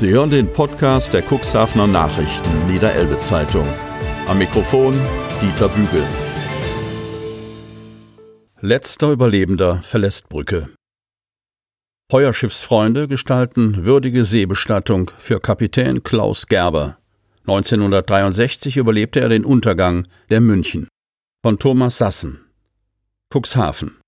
Sie hören den Podcast der Cuxhavener Nachrichten Niederelbe Zeitung. Am Mikrofon Dieter Bügel. Letzter Überlebender verlässt Brücke. Feuerschiffsfreunde gestalten würdige Seebestattung für Kapitän Klaus Gerber. 1963 überlebte er den Untergang der München. Von Thomas Sassen. Cuxhaven.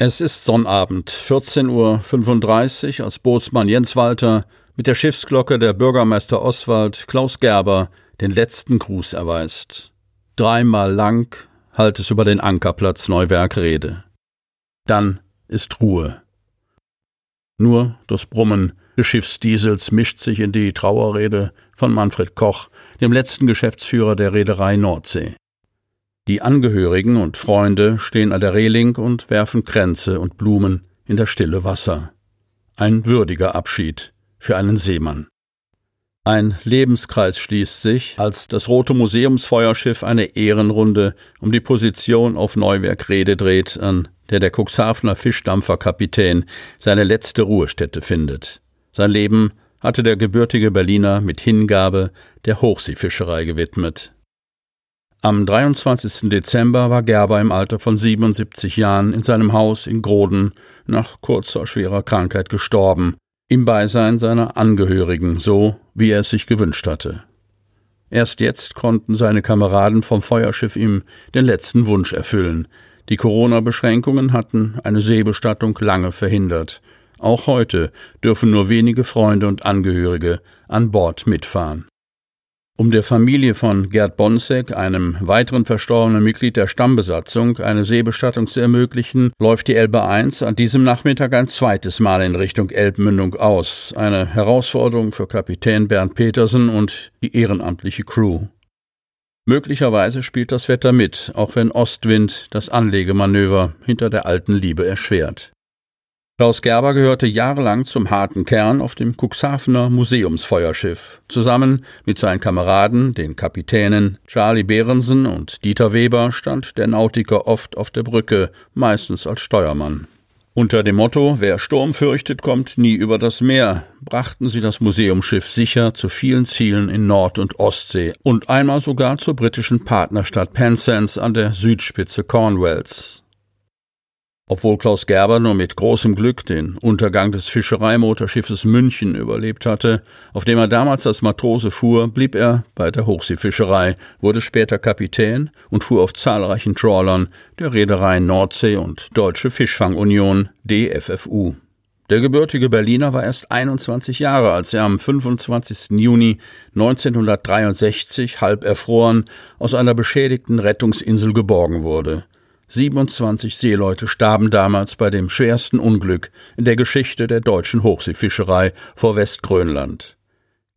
Es ist Sonnabend, 14.35 Uhr, als Bootsmann Jens Walter mit der Schiffsglocke der Bürgermeister Oswald Klaus Gerber den letzten Gruß erweist. Dreimal lang halt es über den Ankerplatz Neuwerk Rede. Dann ist Ruhe. Nur das Brummen des Schiffsdiesels mischt sich in die Trauerrede von Manfred Koch, dem letzten Geschäftsführer der Reederei Nordsee. Die Angehörigen und Freunde stehen an der Reling und werfen Kränze und Blumen in das stille Wasser. Ein würdiger Abschied für einen Seemann. Ein Lebenskreis schließt sich, als das Rote Museumsfeuerschiff eine Ehrenrunde um die Position auf Neuwerk Rede dreht, an der der Cuxhavener Fischdampferkapitän seine letzte Ruhestätte findet. Sein Leben hatte der gebürtige Berliner mit Hingabe der Hochseefischerei gewidmet. Am 23. Dezember war Gerber im Alter von 77 Jahren in seinem Haus in Groden nach kurzer schwerer Krankheit gestorben, im Beisein seiner Angehörigen, so wie er es sich gewünscht hatte. Erst jetzt konnten seine Kameraden vom Feuerschiff ihm den letzten Wunsch erfüllen. Die Corona-Beschränkungen hatten eine Seebestattung lange verhindert. Auch heute dürfen nur wenige Freunde und Angehörige an Bord mitfahren. Um der Familie von Gerd Bonsek, einem weiteren verstorbenen Mitglied der Stammbesatzung, eine Seebestattung zu ermöglichen, läuft die Elbe 1 an diesem Nachmittag ein zweites Mal in Richtung Elbmündung aus. Eine Herausforderung für Kapitän Bernd Petersen und die ehrenamtliche Crew. Möglicherweise spielt das Wetter mit, auch wenn Ostwind das Anlegemanöver hinter der alten Liebe erschwert. Klaus Gerber gehörte jahrelang zum harten Kern auf dem Cuxhavener Museumsfeuerschiff. Zusammen mit seinen Kameraden, den Kapitänen Charlie Behrensen und Dieter Weber, stand der Nautiker oft auf der Brücke, meistens als Steuermann. Unter dem Motto Wer Sturm fürchtet, kommt nie über das Meer, brachten sie das Museumsschiff sicher zu vielen Zielen in Nord- und Ostsee und einmal sogar zur britischen Partnerstadt Penzance an der Südspitze Cornwalls. Obwohl Klaus Gerber nur mit großem Glück den Untergang des Fischereimotorschiffes München überlebt hatte, auf dem er damals als Matrose fuhr, blieb er bei der Hochseefischerei, wurde später Kapitän und fuhr auf zahlreichen Trawlern der Reedereien Nordsee und Deutsche Fischfangunion DFFU. Der gebürtige Berliner war erst 21 Jahre, als er am 25. Juni 1963 halb erfroren aus einer beschädigten Rettungsinsel geborgen wurde. 27 Seeleute starben damals bei dem schwersten Unglück in der Geschichte der deutschen Hochseefischerei vor Westgrönland.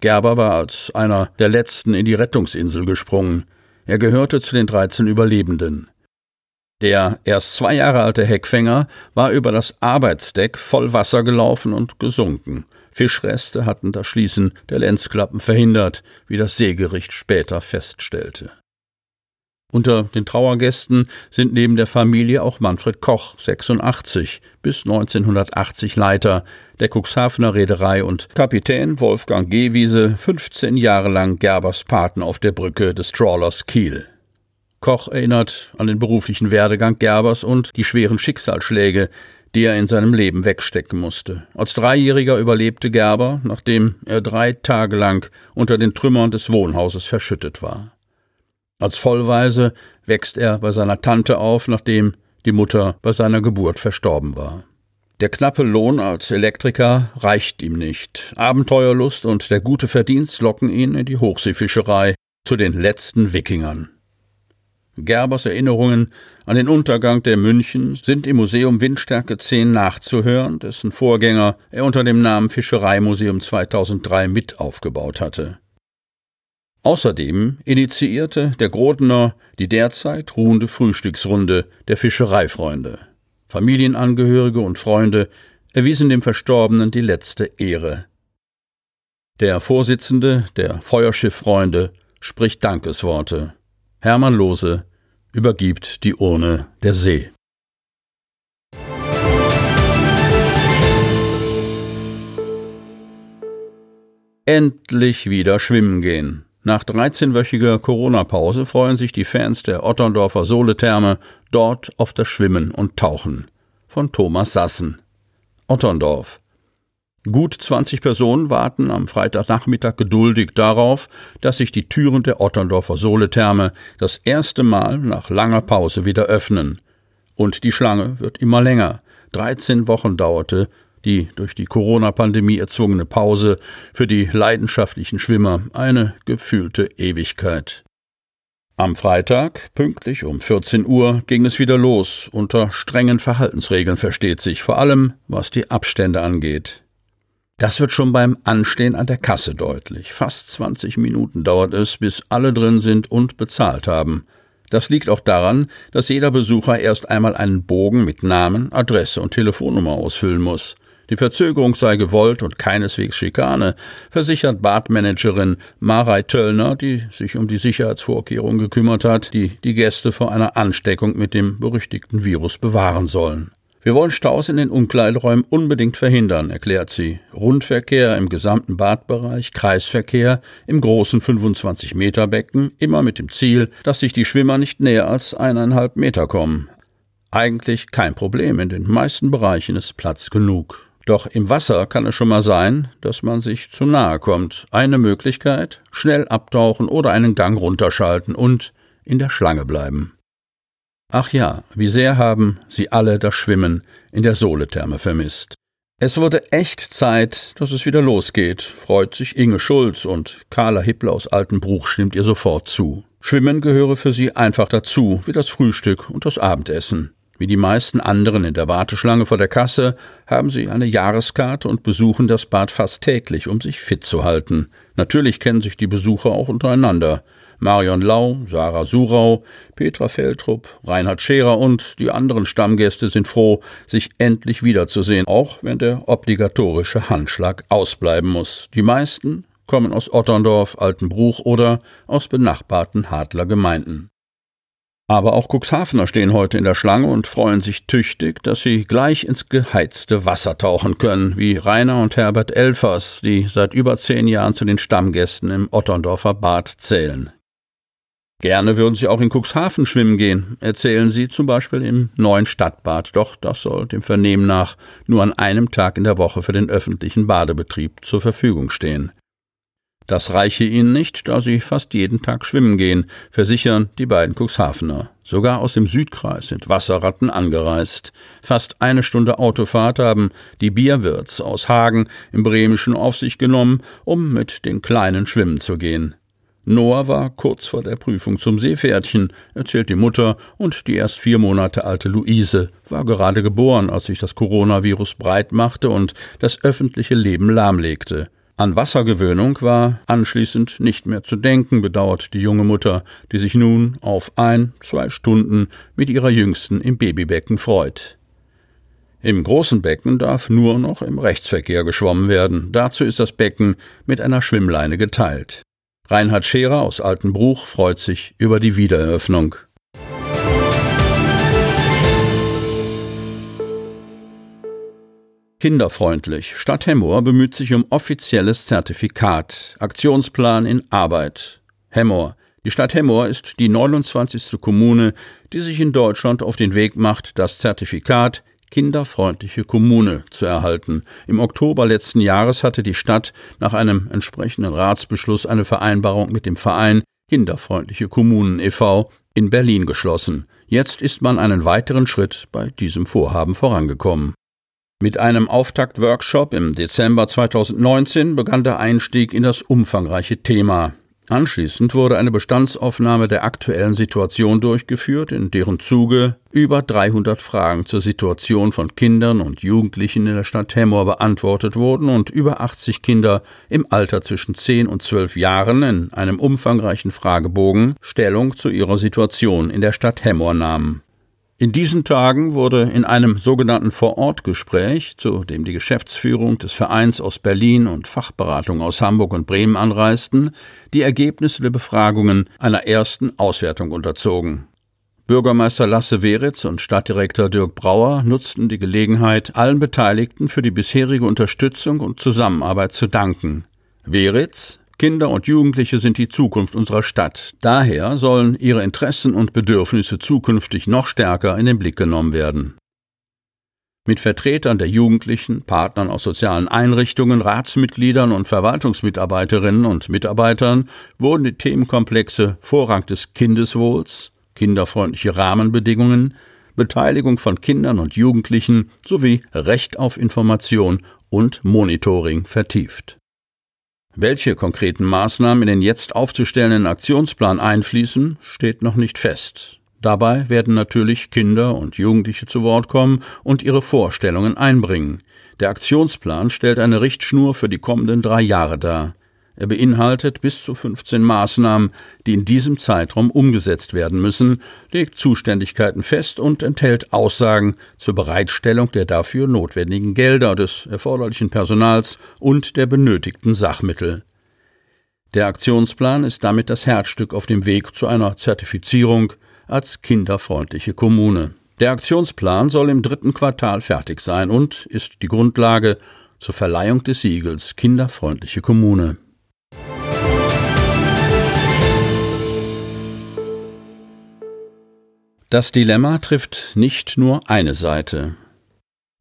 Gerber war als einer der letzten in die Rettungsinsel gesprungen. Er gehörte zu den 13 Überlebenden. Der erst zwei Jahre alte Heckfänger war über das Arbeitsdeck voll Wasser gelaufen und gesunken. Fischreste hatten das Schließen der Lenzklappen verhindert, wie das Seegericht später feststellte. Unter den Trauergästen sind neben der Familie auch Manfred Koch, 86, bis 1980 Leiter der Cuxhavener Reederei und Kapitän Wolfgang Gehwiese, 15 Jahre lang Gerbers Paten auf der Brücke des Trawlers Kiel. Koch erinnert an den beruflichen Werdegang Gerbers und die schweren Schicksalsschläge, die er in seinem Leben wegstecken musste. Als Dreijähriger überlebte Gerber, nachdem er drei Tage lang unter den Trümmern des Wohnhauses verschüttet war. Als Vollweise wächst er bei seiner Tante auf, nachdem die Mutter bei seiner Geburt verstorben war. Der knappe Lohn als Elektriker reicht ihm nicht. Abenteuerlust und der gute Verdienst locken ihn in die Hochseefischerei zu den letzten Wikingern. Gerbers Erinnerungen an den Untergang der München sind im Museum Windstärke 10 nachzuhören, dessen Vorgänger er unter dem Namen Fischereimuseum 2003 mit aufgebaut hatte. Außerdem initiierte der Grodener die derzeit ruhende Frühstücksrunde der Fischereifreunde. Familienangehörige und Freunde erwiesen dem Verstorbenen die letzte Ehre. Der Vorsitzende der Feuerschiffreunde spricht Dankesworte. Hermann Lose übergibt die Urne der See. Endlich wieder schwimmen gehen. Nach 13-wöchiger Corona-Pause freuen sich die Fans der Otterndorfer Soletherme dort auf das Schwimmen und Tauchen. Von Thomas Sassen. Otterndorf. Gut 20 Personen warten am Freitagnachmittag geduldig darauf, dass sich die Türen der Otterndorfer Soletherme das erste Mal nach langer Pause wieder öffnen. Und die Schlange wird immer länger. 13 Wochen dauerte die durch die Corona-Pandemie erzwungene Pause für die leidenschaftlichen Schwimmer eine gefühlte Ewigkeit. Am Freitag, pünktlich um 14 Uhr, ging es wieder los, unter strengen Verhaltensregeln versteht sich, vor allem was die Abstände angeht. Das wird schon beim Anstehen an der Kasse deutlich. Fast 20 Minuten dauert es, bis alle drin sind und bezahlt haben. Das liegt auch daran, dass jeder Besucher erst einmal einen Bogen mit Namen, Adresse und Telefonnummer ausfüllen muss. Die Verzögerung sei gewollt und keineswegs Schikane, versichert Badmanagerin Marei Töllner, die sich um die Sicherheitsvorkehrungen gekümmert hat, die die Gäste vor einer Ansteckung mit dem berüchtigten Virus bewahren sollen. Wir wollen Staus in den Umkleideräumen unbedingt verhindern, erklärt sie. Rundverkehr im gesamten Badbereich, Kreisverkehr im großen 25-Meter-Becken, immer mit dem Ziel, dass sich die Schwimmer nicht näher als eineinhalb Meter kommen. Eigentlich kein Problem, in den meisten Bereichen ist Platz genug. Doch im Wasser kann es schon mal sein, dass man sich zu nahe kommt. Eine Möglichkeit, schnell abtauchen oder einen Gang runterschalten und in der Schlange bleiben. Ach ja, wie sehr haben sie alle das Schwimmen in der Soletherme vermisst. Es wurde echt Zeit, dass es wieder losgeht, freut sich Inge Schulz und Carla Hippler aus Altenbruch stimmt ihr sofort zu. Schwimmen gehöre für sie einfach dazu, wie das Frühstück und das Abendessen. Wie die meisten anderen in der Warteschlange vor der Kasse haben sie eine Jahreskarte und besuchen das Bad fast täglich, um sich fit zu halten. Natürlich kennen sich die Besucher auch untereinander. Marion Lau, Sarah Surau, Petra Feldrup, Reinhard Scherer und die anderen Stammgäste sind froh, sich endlich wiederzusehen, auch wenn der obligatorische Handschlag ausbleiben muss. Die meisten kommen aus Otterndorf, Altenbruch oder aus benachbarten Hadler Gemeinden. Aber auch Cuxhavener stehen heute in der Schlange und freuen sich tüchtig, dass sie gleich ins geheizte Wasser tauchen können, wie Rainer und Herbert Elfers, die seit über zehn Jahren zu den Stammgästen im Otterndorfer Bad zählen. Gerne würden Sie auch in Cuxhaven schwimmen gehen, erzählen Sie zum Beispiel im neuen Stadtbad, doch das soll dem Vernehmen nach nur an einem Tag in der Woche für den öffentlichen Badebetrieb zur Verfügung stehen. Das reiche ihnen nicht, da sie fast jeden Tag schwimmen gehen, versichern die beiden Cuxhavener. Sogar aus dem Südkreis sind Wasserratten angereist. Fast eine Stunde Autofahrt haben die Bierwirts aus Hagen im Bremischen auf sich genommen, um mit den Kleinen schwimmen zu gehen. Noah war kurz vor der Prüfung zum Seepferdchen, erzählt die Mutter, und die erst vier Monate alte Luise war gerade geboren, als sich das Coronavirus breit machte und das öffentliche Leben lahmlegte. An Wassergewöhnung war anschließend nicht mehr zu denken, bedauert die junge Mutter, die sich nun auf ein, zwei Stunden mit ihrer Jüngsten im Babybecken freut. Im großen Becken darf nur noch im Rechtsverkehr geschwommen werden. Dazu ist das Becken mit einer Schwimmleine geteilt. Reinhard Scherer aus Altenbruch freut sich über die Wiedereröffnung. Kinderfreundlich. Stadt Hemmoor bemüht sich um offizielles Zertifikat. Aktionsplan in Arbeit. Hemmoor. Die Stadt Hemmoor ist die 29. Kommune, die sich in Deutschland auf den Weg macht, das Zertifikat kinderfreundliche Kommune zu erhalten. Im Oktober letzten Jahres hatte die Stadt nach einem entsprechenden Ratsbeschluss eine Vereinbarung mit dem Verein Kinderfreundliche Kommunen e.V. in Berlin geschlossen. Jetzt ist man einen weiteren Schritt bei diesem Vorhaben vorangekommen. Mit einem Auftaktworkshop im Dezember 2019 begann der Einstieg in das umfangreiche Thema. Anschließend wurde eine Bestandsaufnahme der aktuellen Situation durchgeführt, in deren Zuge über 300 Fragen zur Situation von Kindern und Jugendlichen in der Stadt Hemmoor beantwortet wurden und über 80 Kinder im Alter zwischen 10 und 12 Jahren in einem umfangreichen Fragebogen Stellung zu ihrer Situation in der Stadt Hemmoor nahmen. In diesen Tagen wurde in einem sogenannten Vorortgespräch, zu dem die Geschäftsführung des Vereins aus Berlin und Fachberatung aus Hamburg und Bremen anreisten, die Ergebnisse der Befragungen einer ersten Auswertung unterzogen. Bürgermeister Lasse Weritz und Stadtdirektor Dirk Brauer nutzten die Gelegenheit, allen Beteiligten für die bisherige Unterstützung und Zusammenarbeit zu danken. Weritz Kinder und Jugendliche sind die Zukunft unserer Stadt. Daher sollen ihre Interessen und Bedürfnisse zukünftig noch stärker in den Blick genommen werden. Mit Vertretern der Jugendlichen, Partnern aus sozialen Einrichtungen, Ratsmitgliedern und Verwaltungsmitarbeiterinnen und Mitarbeitern wurden die Themenkomplexe Vorrang des Kindeswohls, kinderfreundliche Rahmenbedingungen, Beteiligung von Kindern und Jugendlichen sowie Recht auf Information und Monitoring vertieft. Welche konkreten Maßnahmen in den jetzt aufzustellenden Aktionsplan einfließen, steht noch nicht fest. Dabei werden natürlich Kinder und Jugendliche zu Wort kommen und ihre Vorstellungen einbringen. Der Aktionsplan stellt eine Richtschnur für die kommenden drei Jahre dar. Er beinhaltet bis zu 15 Maßnahmen, die in diesem Zeitraum umgesetzt werden müssen, legt Zuständigkeiten fest und enthält Aussagen zur Bereitstellung der dafür notwendigen Gelder, des erforderlichen Personals und der benötigten Sachmittel. Der Aktionsplan ist damit das Herzstück auf dem Weg zu einer Zertifizierung als kinderfreundliche Kommune. Der Aktionsplan soll im dritten Quartal fertig sein und ist die Grundlage zur Verleihung des Siegels Kinderfreundliche Kommune. Das Dilemma trifft nicht nur eine Seite.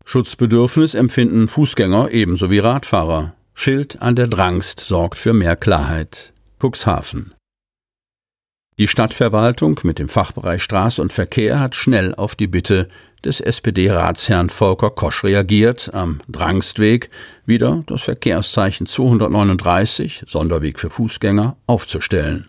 Schutzbedürfnis empfinden Fußgänger ebenso wie Radfahrer. Schild an der Drangst sorgt für mehr Klarheit. Cuxhaven. Die Stadtverwaltung mit dem Fachbereich Straße und Verkehr hat schnell auf die Bitte des SPD-Ratsherrn Volker Kosch reagiert, am Drangstweg wieder das Verkehrszeichen 239, Sonderweg für Fußgänger, aufzustellen.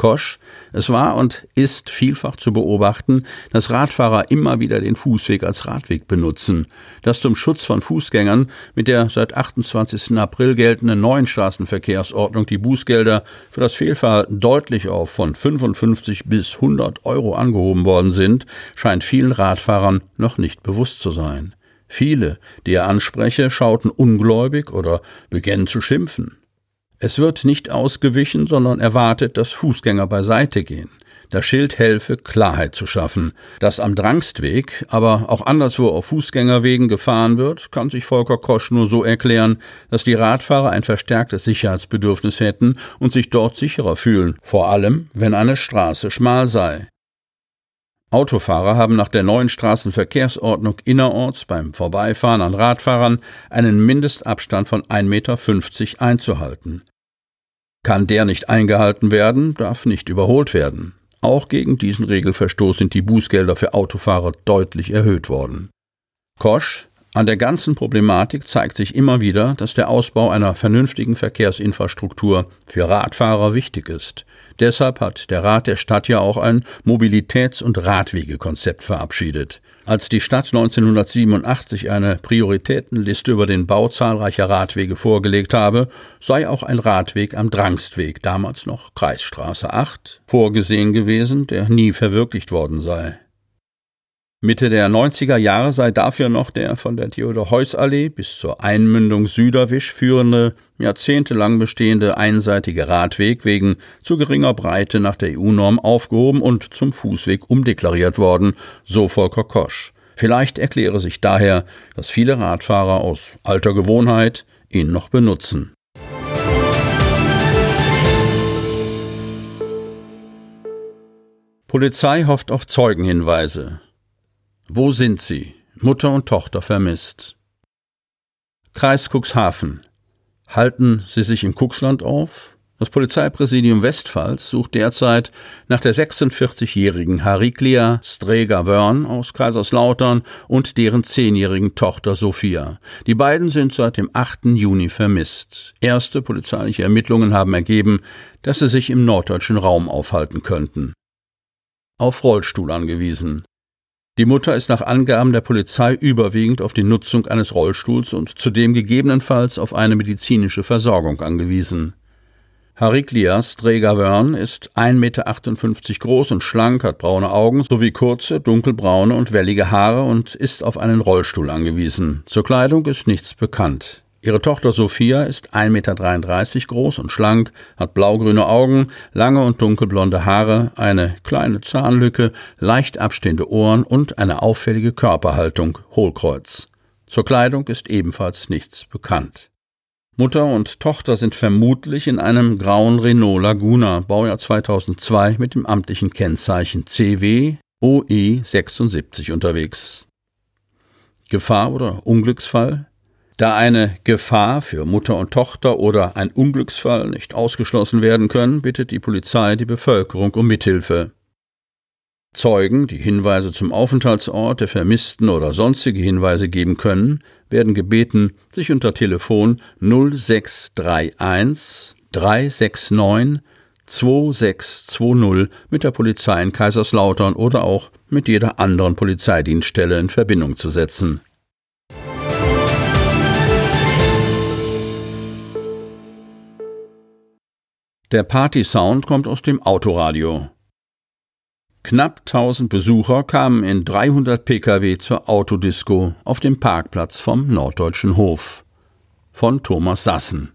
Kosch. Es war und ist vielfach zu beobachten, dass Radfahrer immer wieder den Fußweg als Radweg benutzen, dass zum Schutz von Fußgängern mit der seit 28. April geltenden neuen Straßenverkehrsordnung die Bußgelder für das Fehlverhalten deutlich auf von 55 bis 100 Euro angehoben worden sind, scheint vielen Radfahrern noch nicht bewusst zu sein. Viele, die er anspreche, schauten ungläubig oder begannen zu schimpfen. Es wird nicht ausgewichen, sondern erwartet, dass Fußgänger beiseite gehen. Das Schild helfe, Klarheit zu schaffen. Dass am Drangstweg, aber auch anderswo auf Fußgängerwegen gefahren wird, kann sich Volker Kosch nur so erklären, dass die Radfahrer ein verstärktes Sicherheitsbedürfnis hätten und sich dort sicherer fühlen, vor allem wenn eine Straße schmal sei. Autofahrer haben nach der neuen Straßenverkehrsordnung innerorts beim Vorbeifahren an Radfahrern einen Mindestabstand von 1,50 Meter einzuhalten. Kann der nicht eingehalten werden, darf nicht überholt werden. Auch gegen diesen Regelverstoß sind die Bußgelder für Autofahrer deutlich erhöht worden. Kosch, an der ganzen Problematik zeigt sich immer wieder, dass der Ausbau einer vernünftigen Verkehrsinfrastruktur für Radfahrer wichtig ist. Deshalb hat der Rat der Stadt ja auch ein Mobilitäts- und Radwegekonzept verabschiedet. Als die Stadt 1987 eine Prioritätenliste über den Bau zahlreicher Radwege vorgelegt habe, sei auch ein Radweg am Drangstweg, damals noch Kreisstraße 8, vorgesehen gewesen, der nie verwirklicht worden sei. Mitte der 90er Jahre sei dafür noch der von der Theodor-Heuss-Allee bis zur Einmündung Süderwisch führende, jahrzehntelang bestehende einseitige Radweg wegen zu geringer Breite nach der EU-Norm aufgehoben und zum Fußweg umdeklariert worden, so Volker Kosch. Vielleicht erkläre sich daher, dass viele Radfahrer aus alter Gewohnheit ihn noch benutzen. Polizei hofft auf Zeugenhinweise. Wo sind sie? Mutter und Tochter vermisst. Kreis Cuxhaven. Halten Sie sich im Cuxland auf? Das Polizeipräsidium Westpfalz sucht derzeit nach der 46-jährigen Hariklia Streger-Wörn aus Kaiserslautern und deren zehnjährigen Tochter Sophia. Die beiden sind seit dem 8. Juni vermisst. Erste polizeiliche Ermittlungen haben ergeben, dass sie sich im norddeutschen Raum aufhalten könnten. Auf Rollstuhl angewiesen. Die Mutter ist nach Angaben der Polizei überwiegend auf die Nutzung eines Rollstuhls und zudem gegebenenfalls auf eine medizinische Versorgung angewiesen. Hariklias Trägerwörn ist 1,58 Meter groß und schlank, hat braune Augen sowie kurze, dunkelbraune und wellige Haare und ist auf einen Rollstuhl angewiesen. Zur Kleidung ist nichts bekannt. Ihre Tochter Sophia ist 1,33 Meter groß und schlank, hat blaugrüne Augen, lange und dunkelblonde Haare, eine kleine Zahnlücke, leicht abstehende Ohren und eine auffällige Körperhaltung, Hohlkreuz. Zur Kleidung ist ebenfalls nichts bekannt. Mutter und Tochter sind vermutlich in einem grauen Renault Laguna, Baujahr 2002, mit dem amtlichen Kennzeichen CW OE 76 unterwegs. Gefahr oder Unglücksfall? Da eine Gefahr für Mutter und Tochter oder ein Unglücksfall nicht ausgeschlossen werden können, bittet die Polizei die Bevölkerung um Mithilfe. Zeugen, die Hinweise zum Aufenthaltsort der Vermissten oder sonstige Hinweise geben können, werden gebeten, sich unter Telefon 0631 369 2620 mit der Polizei in Kaiserslautern oder auch mit jeder anderen Polizeidienststelle in Verbindung zu setzen. Der Party-Sound kommt aus dem Autoradio. Knapp 1000 Besucher kamen in 300 Pkw zur Autodisco auf dem Parkplatz vom Norddeutschen Hof. Von Thomas Sassen.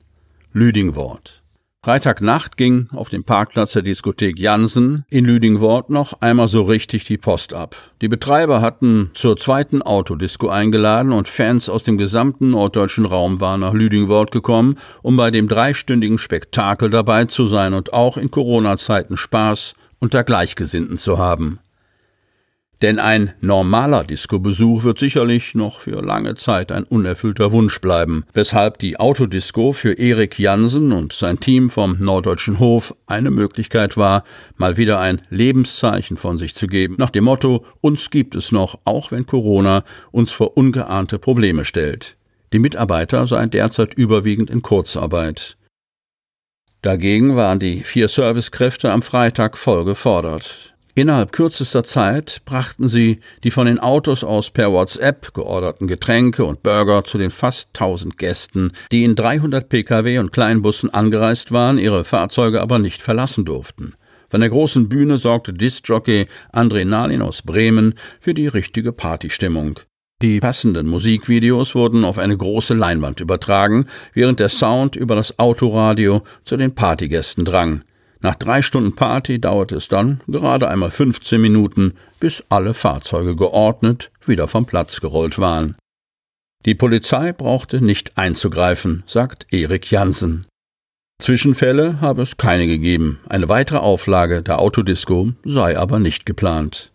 Lüdingwort. Freitagnacht ging auf dem Parkplatz der Diskothek Jansen in Lüdingwort noch einmal so richtig die Post ab. Die Betreiber hatten zur zweiten Autodisco eingeladen und Fans aus dem gesamten norddeutschen Raum waren nach Lüdingwort gekommen, um bei dem dreistündigen Spektakel dabei zu sein und auch in Corona-Zeiten Spaß unter Gleichgesinnten zu haben. Denn ein normaler Disco-Besuch wird sicherlich noch für lange Zeit ein unerfüllter Wunsch bleiben, weshalb die Autodisco für Erik Jansen und sein Team vom Norddeutschen Hof eine Möglichkeit war, mal wieder ein Lebenszeichen von sich zu geben, nach dem Motto Uns gibt es noch, auch wenn Corona uns vor ungeahnte Probleme stellt. Die Mitarbeiter seien derzeit überwiegend in Kurzarbeit. Dagegen waren die vier Servicekräfte am Freitag voll gefordert. Innerhalb kürzester Zeit brachten sie die von den Autos aus per WhatsApp georderten Getränke und Burger zu den fast 1000 Gästen, die in 300 Pkw und Kleinbussen angereist waren, ihre Fahrzeuge aber nicht verlassen durften. Von der großen Bühne sorgte Discjockey André Nalin aus Bremen für die richtige Partystimmung. Die passenden Musikvideos wurden auf eine große Leinwand übertragen, während der Sound über das Autoradio zu den Partygästen drang. Nach drei Stunden Party dauerte es dann gerade einmal 15 Minuten, bis alle Fahrzeuge geordnet wieder vom Platz gerollt waren. Die Polizei brauchte nicht einzugreifen, sagt Erik Jansen. Zwischenfälle habe es keine gegeben, eine weitere Auflage der Autodisco sei aber nicht geplant.